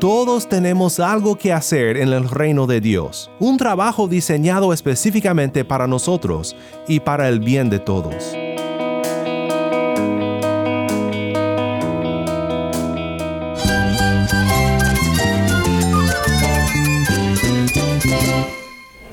Todos tenemos algo que hacer en el reino de Dios, un trabajo diseñado específicamente para nosotros y para el bien de todos.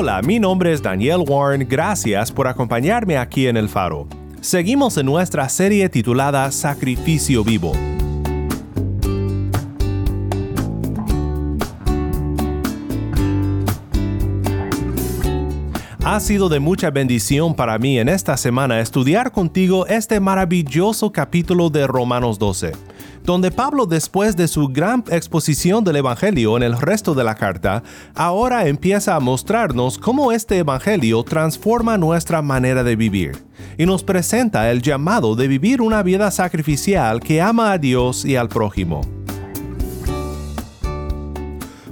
Hola, mi nombre es Daniel Warren, gracias por acompañarme aquí en El Faro. Seguimos en nuestra serie titulada Sacrificio Vivo. Ha sido de mucha bendición para mí en esta semana estudiar contigo este maravilloso capítulo de Romanos 12 donde Pablo después de su gran exposición del Evangelio en el resto de la carta, ahora empieza a mostrarnos cómo este Evangelio transforma nuestra manera de vivir y nos presenta el llamado de vivir una vida sacrificial que ama a Dios y al prójimo.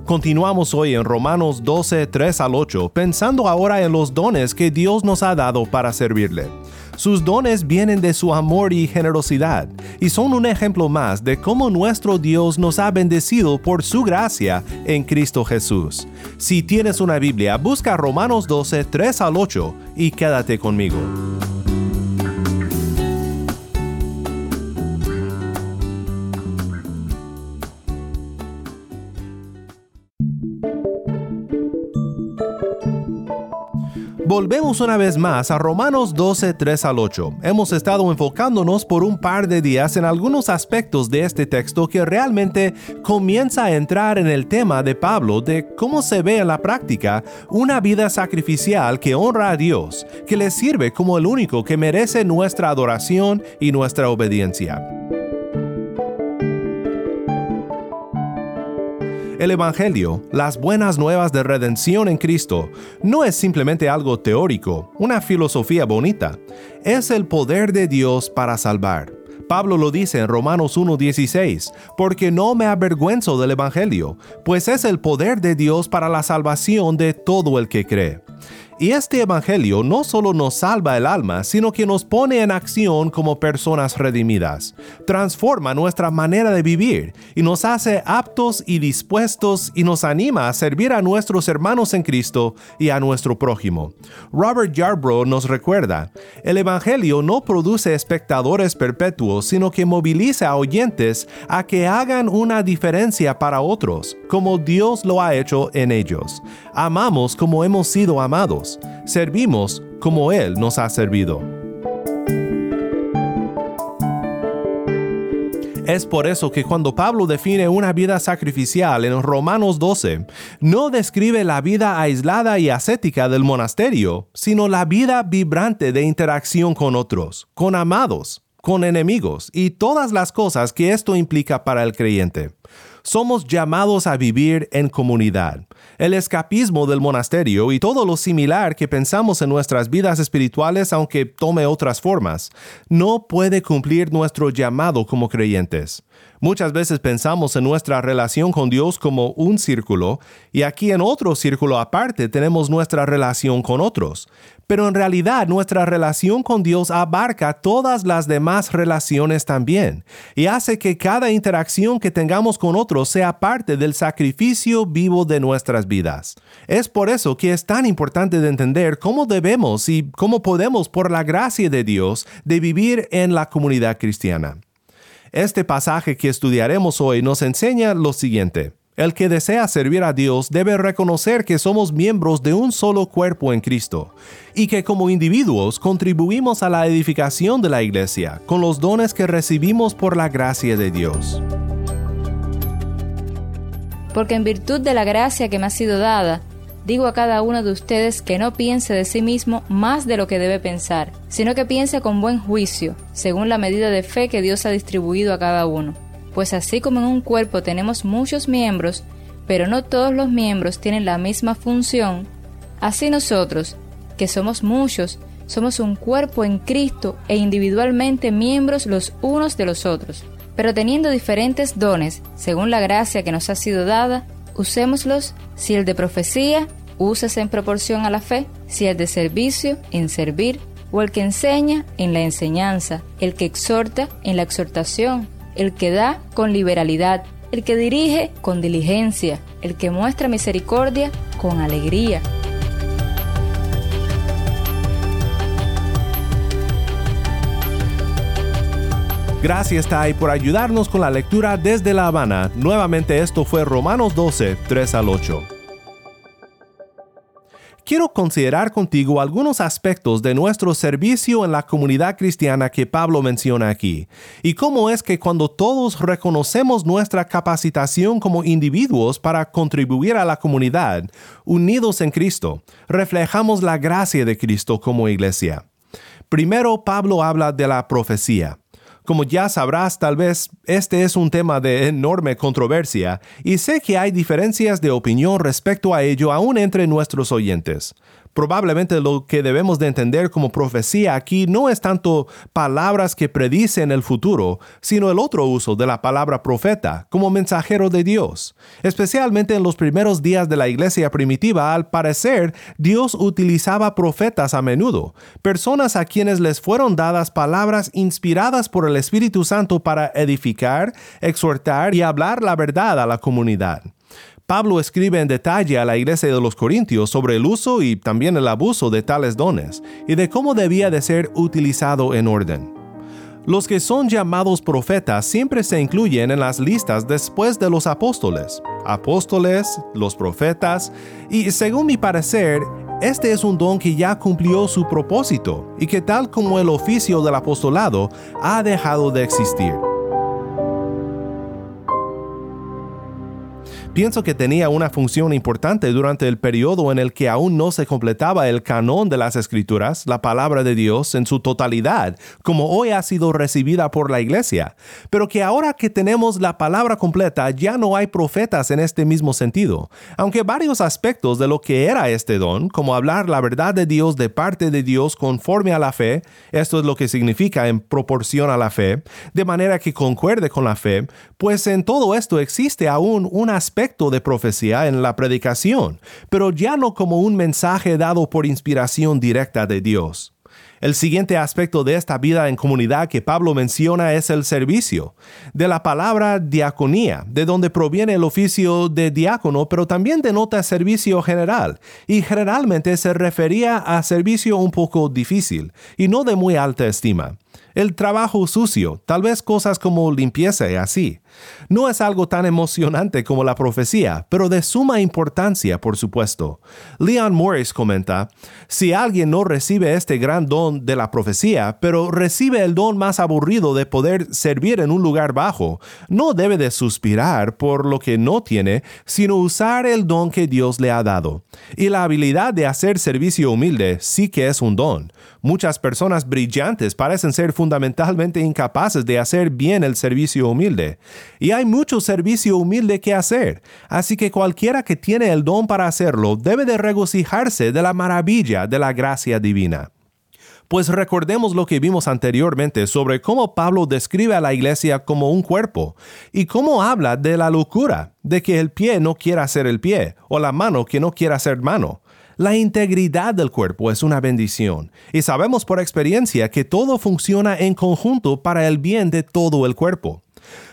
Continuamos hoy en Romanos 12, 3 al 8, pensando ahora en los dones que Dios nos ha dado para servirle. Sus dones vienen de su amor y generosidad, y son un ejemplo más de cómo nuestro Dios nos ha bendecido por su gracia en Cristo Jesús. Si tienes una Biblia, busca Romanos 12, 3 al 8 y quédate conmigo. Volvemos una vez más a Romanos 12, 3 al 8. Hemos estado enfocándonos por un par de días en algunos aspectos de este texto que realmente comienza a entrar en el tema de Pablo de cómo se ve en la práctica una vida sacrificial que honra a Dios, que le sirve como el único que merece nuestra adoración y nuestra obediencia. El Evangelio, las buenas nuevas de redención en Cristo, no es simplemente algo teórico, una filosofía bonita, es el poder de Dios para salvar. Pablo lo dice en Romanos 1.16, porque no me avergüenzo del Evangelio, pues es el poder de Dios para la salvación de todo el que cree. Y este Evangelio no solo nos salva el alma, sino que nos pone en acción como personas redimidas. Transforma nuestra manera de vivir y nos hace aptos y dispuestos y nos anima a servir a nuestros hermanos en Cristo y a nuestro prójimo. Robert Yarbrough nos recuerda, el Evangelio no produce espectadores perpetuos, sino que moviliza a oyentes a que hagan una diferencia para otros, como Dios lo ha hecho en ellos. Amamos como hemos sido amados servimos como Él nos ha servido. Es por eso que cuando Pablo define una vida sacrificial en Romanos 12, no describe la vida aislada y ascética del monasterio, sino la vida vibrante de interacción con otros, con amados, con enemigos y todas las cosas que esto implica para el creyente. Somos llamados a vivir en comunidad, el escapismo del monasterio y todo lo similar que pensamos en nuestras vidas espirituales, aunque tome otras formas, no puede cumplir nuestro llamado como creyentes. Muchas veces pensamos en nuestra relación con Dios como un círculo y aquí en otro círculo aparte tenemos nuestra relación con otros. Pero en realidad nuestra relación con Dios abarca todas las demás relaciones también y hace que cada interacción que tengamos con otros sea parte del sacrificio vivo de nuestras vidas. Es por eso que es tan importante de entender cómo debemos y cómo podemos por la gracia de Dios de vivir en la comunidad cristiana. Este pasaje que estudiaremos hoy nos enseña lo siguiente. El que desea servir a Dios debe reconocer que somos miembros de un solo cuerpo en Cristo y que como individuos contribuimos a la edificación de la iglesia con los dones que recibimos por la gracia de Dios. Porque en virtud de la gracia que me ha sido dada, digo a cada uno de ustedes que no piense de sí mismo más de lo que debe pensar, sino que piense con buen juicio, según la medida de fe que Dios ha distribuido a cada uno. Pues así como en un cuerpo tenemos muchos miembros, pero no todos los miembros tienen la misma función, así nosotros, que somos muchos, somos un cuerpo en Cristo e individualmente miembros los unos de los otros. Pero teniendo diferentes dones, según la gracia que nos ha sido dada, usémoslos. Si el de profecía, úsese en proporción a la fe, si el de servicio, en servir, o el que enseña, en la enseñanza, el que exhorta, en la exhortación, el que da, con liberalidad, el que dirige, con diligencia, el que muestra misericordia, con alegría. Gracias, Tai, por ayudarnos con la lectura desde La Habana. Nuevamente esto fue Romanos 12, 3 al 8. Quiero considerar contigo algunos aspectos de nuestro servicio en la comunidad cristiana que Pablo menciona aquí, y cómo es que cuando todos reconocemos nuestra capacitación como individuos para contribuir a la comunidad, unidos en Cristo, reflejamos la gracia de Cristo como iglesia. Primero, Pablo habla de la profecía. Como ya sabrás, tal vez este es un tema de enorme controversia y sé que hay diferencias de opinión respecto a ello aún entre nuestros oyentes. Probablemente lo que debemos de entender como profecía aquí no es tanto palabras que predicen el futuro, sino el otro uso de la palabra profeta como mensajero de Dios. Especialmente en los primeros días de la iglesia primitiva, al parecer, Dios utilizaba profetas a menudo, personas a quienes les fueron dadas palabras inspiradas por el Espíritu Santo para edificar, exhortar y hablar la verdad a la comunidad. Pablo escribe en detalle a la iglesia de los Corintios sobre el uso y también el abuso de tales dones y de cómo debía de ser utilizado en orden. Los que son llamados profetas siempre se incluyen en las listas después de los apóstoles, apóstoles, los profetas, y según mi parecer, este es un don que ya cumplió su propósito y que tal como el oficio del apostolado ha dejado de existir. Pienso que tenía una función importante durante el periodo en el que aún no se completaba el canon de las escrituras, la palabra de Dios en su totalidad, como hoy ha sido recibida por la iglesia, pero que ahora que tenemos la palabra completa ya no hay profetas en este mismo sentido, aunque varios aspectos de lo que era este don, como hablar la verdad de Dios de parte de Dios conforme a la fe, esto es lo que significa en proporción a la fe, de manera que concuerde con la fe, pues en todo esto existe aún un aspecto de profecía en la predicación, pero ya no como un mensaje dado por inspiración directa de Dios. El siguiente aspecto de esta vida en comunidad que Pablo menciona es el servicio, de la palabra diaconía, de donde proviene el oficio de diácono, pero también denota servicio general, y generalmente se refería a servicio un poco difícil y no de muy alta estima el trabajo sucio, tal vez cosas como limpieza y así. No es algo tan emocionante como la profecía, pero de suma importancia, por supuesto. Leon Morris comenta, si alguien no recibe este gran don de la profecía, pero recibe el don más aburrido de poder servir en un lugar bajo, no debe de suspirar por lo que no tiene, sino usar el don que Dios le ha dado. Y la habilidad de hacer servicio humilde sí que es un don. Muchas personas brillantes parecen ser fundamentalmente incapaces de hacer bien el servicio humilde. Y hay mucho servicio humilde que hacer, así que cualquiera que tiene el don para hacerlo debe de regocijarse de la maravilla de la gracia divina. Pues recordemos lo que vimos anteriormente sobre cómo Pablo describe a la iglesia como un cuerpo y cómo habla de la locura, de que el pie no quiera ser el pie o la mano que no quiera ser mano. La integridad del cuerpo es una bendición y sabemos por experiencia que todo funciona en conjunto para el bien de todo el cuerpo.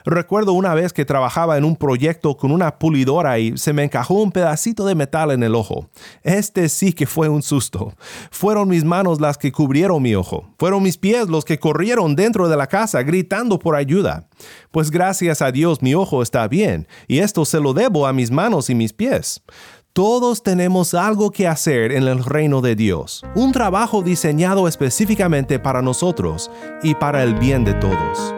Recuerdo una vez que trabajaba en un proyecto con una pulidora y se me encajó un pedacito de metal en el ojo. Este sí que fue un susto. Fueron mis manos las que cubrieron mi ojo. Fueron mis pies los que corrieron dentro de la casa gritando por ayuda. Pues gracias a Dios mi ojo está bien y esto se lo debo a mis manos y mis pies. Todos tenemos algo que hacer en el reino de Dios, un trabajo diseñado específicamente para nosotros y para el bien de todos.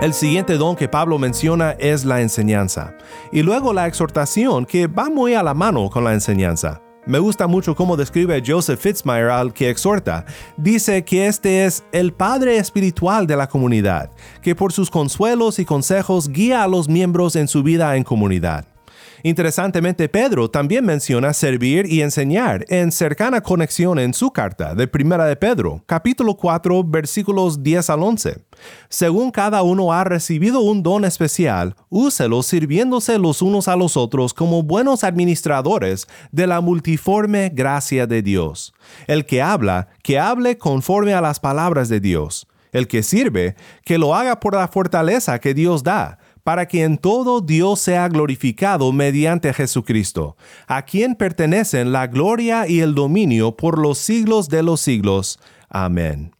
El siguiente don que Pablo menciona es la enseñanza, y luego la exhortación que va muy a la mano con la enseñanza. Me gusta mucho cómo describe Joseph Fitzmyer al que exhorta. Dice que este es el padre espiritual de la comunidad, que por sus consuelos y consejos guía a los miembros en su vida en comunidad. Interesantemente, Pedro también menciona servir y enseñar en cercana conexión en su carta de Primera de Pedro, capítulo 4, versículos 10 al 11. Según cada uno ha recibido un don especial, úselo sirviéndose los unos a los otros como buenos administradores de la multiforme gracia de Dios. El que habla, que hable conforme a las palabras de Dios. El que sirve, que lo haga por la fortaleza que Dios da para que en todo Dios sea glorificado mediante Jesucristo, a quien pertenecen la gloria y el dominio por los siglos de los siglos. Amén.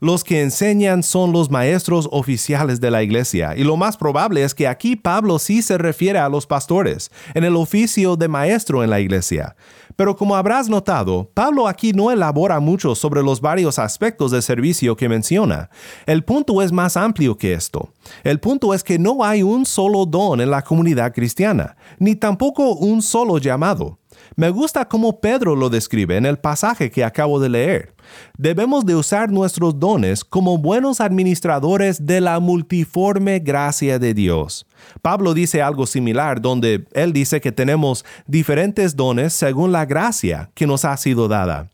Los que enseñan son los maestros oficiales de la iglesia, y lo más probable es que aquí Pablo sí se refiere a los pastores, en el oficio de maestro en la iglesia. Pero como habrás notado, Pablo aquí no elabora mucho sobre los varios aspectos de servicio que menciona. El punto es más amplio que esto. El punto es que no hay un solo don en la comunidad cristiana, ni tampoco un solo llamado. Me gusta cómo Pedro lo describe en el pasaje que acabo de leer. Debemos de usar nuestros dones como buenos administradores de la multiforme gracia de Dios. Pablo dice algo similar donde él dice que tenemos diferentes dones según la gracia que nos ha sido dada.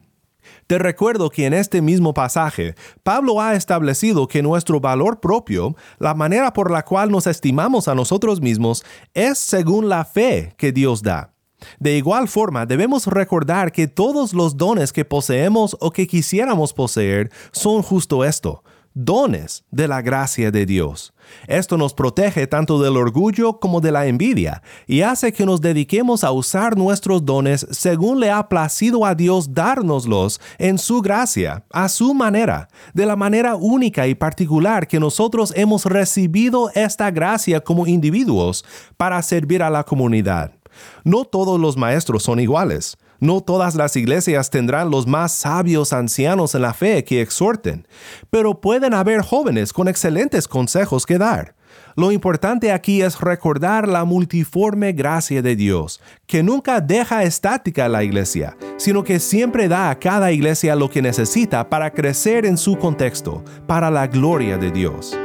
Te recuerdo que en este mismo pasaje, Pablo ha establecido que nuestro valor propio, la manera por la cual nos estimamos a nosotros mismos, es según la fe que Dios da. De igual forma, debemos recordar que todos los dones que poseemos o que quisiéramos poseer son justo esto, dones de la gracia de Dios. Esto nos protege tanto del orgullo como de la envidia y hace que nos dediquemos a usar nuestros dones según le ha placido a Dios dárnoslos en su gracia, a su manera, de la manera única y particular que nosotros hemos recibido esta gracia como individuos para servir a la comunidad. No todos los maestros son iguales. No todas las iglesias tendrán los más sabios ancianos en la fe que exhorten, pero pueden haber jóvenes con excelentes consejos que dar. Lo importante aquí es recordar la multiforme gracia de Dios, que nunca deja estática la iglesia, sino que siempre da a cada iglesia lo que necesita para crecer en su contexto, para la gloria de Dios.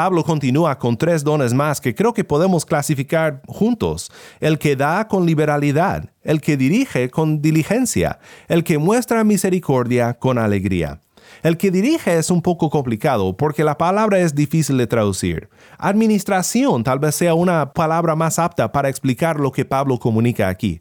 Pablo continúa con tres dones más que creo que podemos clasificar juntos. El que da con liberalidad, el que dirige con diligencia, el que muestra misericordia con alegría. El que dirige es un poco complicado porque la palabra es difícil de traducir. Administración tal vez sea una palabra más apta para explicar lo que Pablo comunica aquí.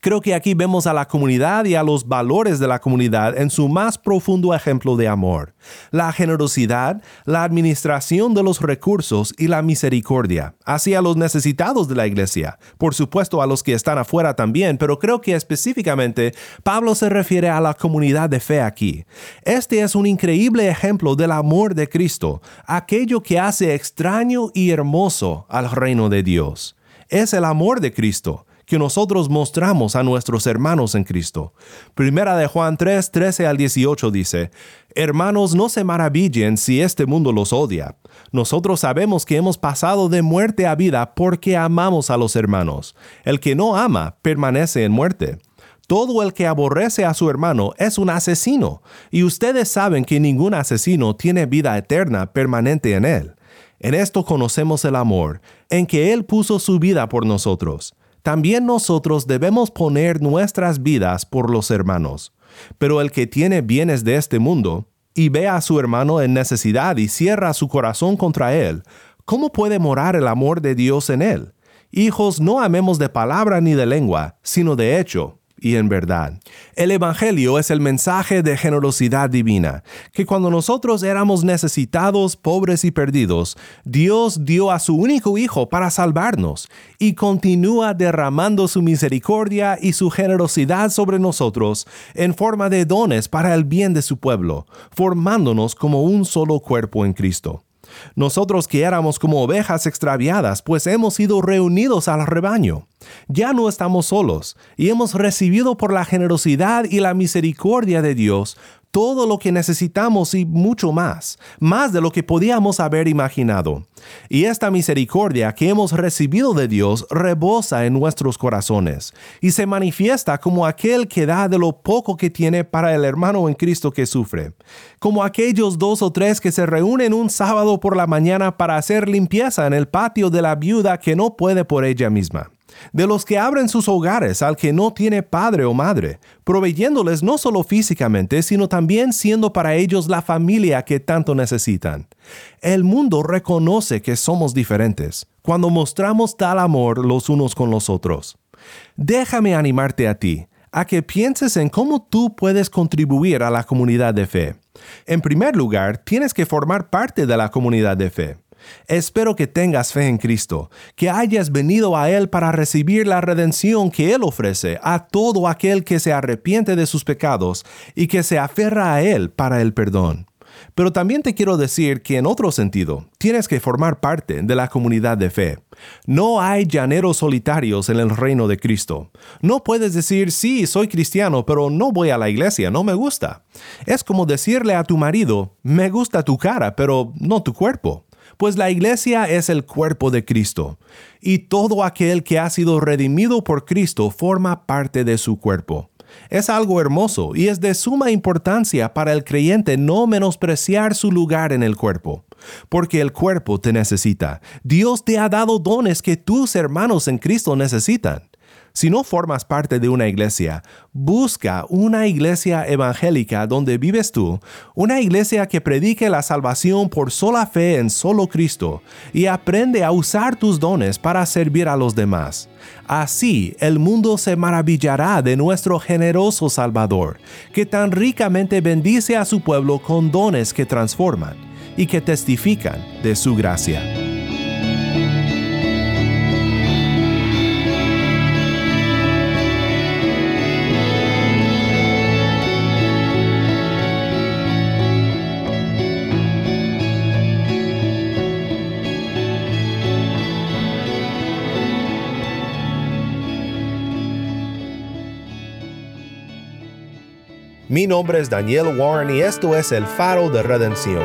Creo que aquí vemos a la comunidad y a los valores de la comunidad en su más profundo ejemplo de amor. La generosidad, la administración de los recursos y la misericordia hacia los necesitados de la iglesia. Por supuesto a los que están afuera también, pero creo que específicamente Pablo se refiere a la comunidad de fe aquí. Este es un increíble ejemplo del amor de Cristo, aquello que hace extraño y hermoso al reino de Dios. Es el amor de Cristo que nosotros mostramos a nuestros hermanos en Cristo. Primera de Juan 3, 13 al 18 dice, Hermanos, no se maravillen si este mundo los odia. Nosotros sabemos que hemos pasado de muerte a vida porque amamos a los hermanos. El que no ama permanece en muerte. Todo el que aborrece a su hermano es un asesino, y ustedes saben que ningún asesino tiene vida eterna permanente en él. En esto conocemos el amor, en que Él puso su vida por nosotros también nosotros debemos poner nuestras vidas por los hermanos. Pero el que tiene bienes de este mundo y ve a su hermano en necesidad y cierra su corazón contra él, ¿cómo puede morar el amor de Dios en él? Hijos, no amemos de palabra ni de lengua, sino de hecho y en verdad. El Evangelio es el mensaje de generosidad divina, que cuando nosotros éramos necesitados, pobres y perdidos, Dios dio a su único Hijo para salvarnos y continúa derramando su misericordia y su generosidad sobre nosotros en forma de dones para el bien de su pueblo, formándonos como un solo cuerpo en Cristo. Nosotros que éramos como ovejas extraviadas, pues hemos sido reunidos al rebaño. Ya no estamos solos, y hemos recibido por la generosidad y la misericordia de Dios todo lo que necesitamos y mucho más, más de lo que podíamos haber imaginado. Y esta misericordia que hemos recibido de Dios rebosa en nuestros corazones y se manifiesta como aquel que da de lo poco que tiene para el hermano en Cristo que sufre, como aquellos dos o tres que se reúnen un sábado por la mañana para hacer limpieza en el patio de la viuda que no puede por ella misma de los que abren sus hogares al que no tiene padre o madre, proveyéndoles no solo físicamente, sino también siendo para ellos la familia que tanto necesitan. El mundo reconoce que somos diferentes cuando mostramos tal amor los unos con los otros. Déjame animarte a ti, a que pienses en cómo tú puedes contribuir a la comunidad de fe. En primer lugar, tienes que formar parte de la comunidad de fe. Espero que tengas fe en Cristo, que hayas venido a Él para recibir la redención que Él ofrece a todo aquel que se arrepiente de sus pecados y que se aferra a Él para el perdón. Pero también te quiero decir que en otro sentido, tienes que formar parte de la comunidad de fe. No hay llaneros solitarios en el reino de Cristo. No puedes decir, sí, soy cristiano, pero no voy a la iglesia, no me gusta. Es como decirle a tu marido, me gusta tu cara, pero no tu cuerpo pues la iglesia es el cuerpo de Cristo, y todo aquel que ha sido redimido por Cristo forma parte de su cuerpo. Es algo hermoso y es de suma importancia para el creyente no menospreciar su lugar en el cuerpo, porque el cuerpo te necesita. Dios te ha dado dones que tus hermanos en Cristo necesitan. Si no formas parte de una iglesia, busca una iglesia evangélica donde vives tú, una iglesia que predique la salvación por sola fe en solo Cristo y aprende a usar tus dones para servir a los demás. Así el mundo se maravillará de nuestro generoso Salvador, que tan ricamente bendice a su pueblo con dones que transforman y que testifican de su gracia. Mi nombre es Daniel Warren y esto es el faro de redención.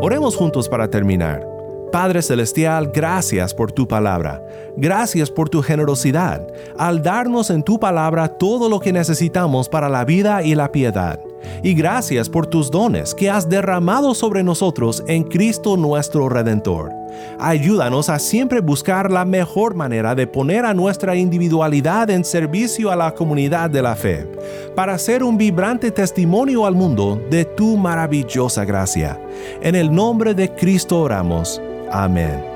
Oremos juntos para terminar. Padre Celestial, gracias por tu palabra. Gracias por tu generosidad al darnos en tu palabra todo lo que necesitamos para la vida y la piedad. Y gracias por tus dones que has derramado sobre nosotros en Cristo nuestro Redentor. Ayúdanos a siempre buscar la mejor manera de poner a nuestra individualidad en servicio a la comunidad de la fe, para ser un vibrante testimonio al mundo de tu maravillosa gracia. En el nombre de Cristo oramos. Amén.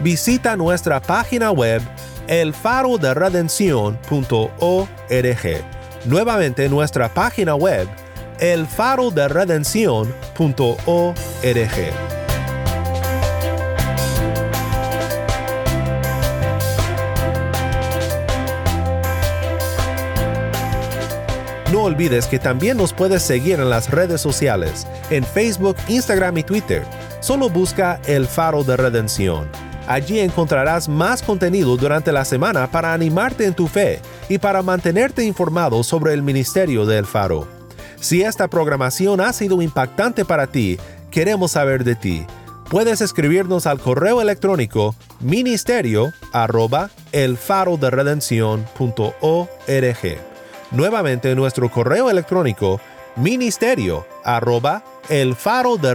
visita nuestra página web elfaroderedención.org. Nuevamente nuestra página web elfaroderedención.org. No olvides que también nos puedes seguir en las redes sociales, en Facebook, Instagram y Twitter. Solo busca El Faro de Redención. Allí encontrarás más contenido durante la semana para animarte en tu fe y para mantenerte informado sobre el ministerio de El Faro. Si esta programación ha sido impactante para ti, queremos saber de ti. Puedes escribirnos al correo electrónico ministerio arroba el faro de Nuevamente nuestro correo electrónico ministerio arroba el faro de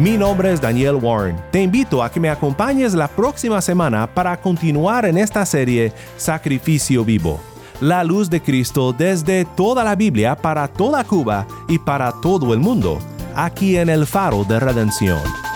Mi nombre es Daniel Warren. Te invito a que me acompañes la próxima semana para continuar en esta serie Sacrificio Vivo la luz de Cristo desde toda la Biblia para toda Cuba y para todo el mundo, aquí en el faro de redención.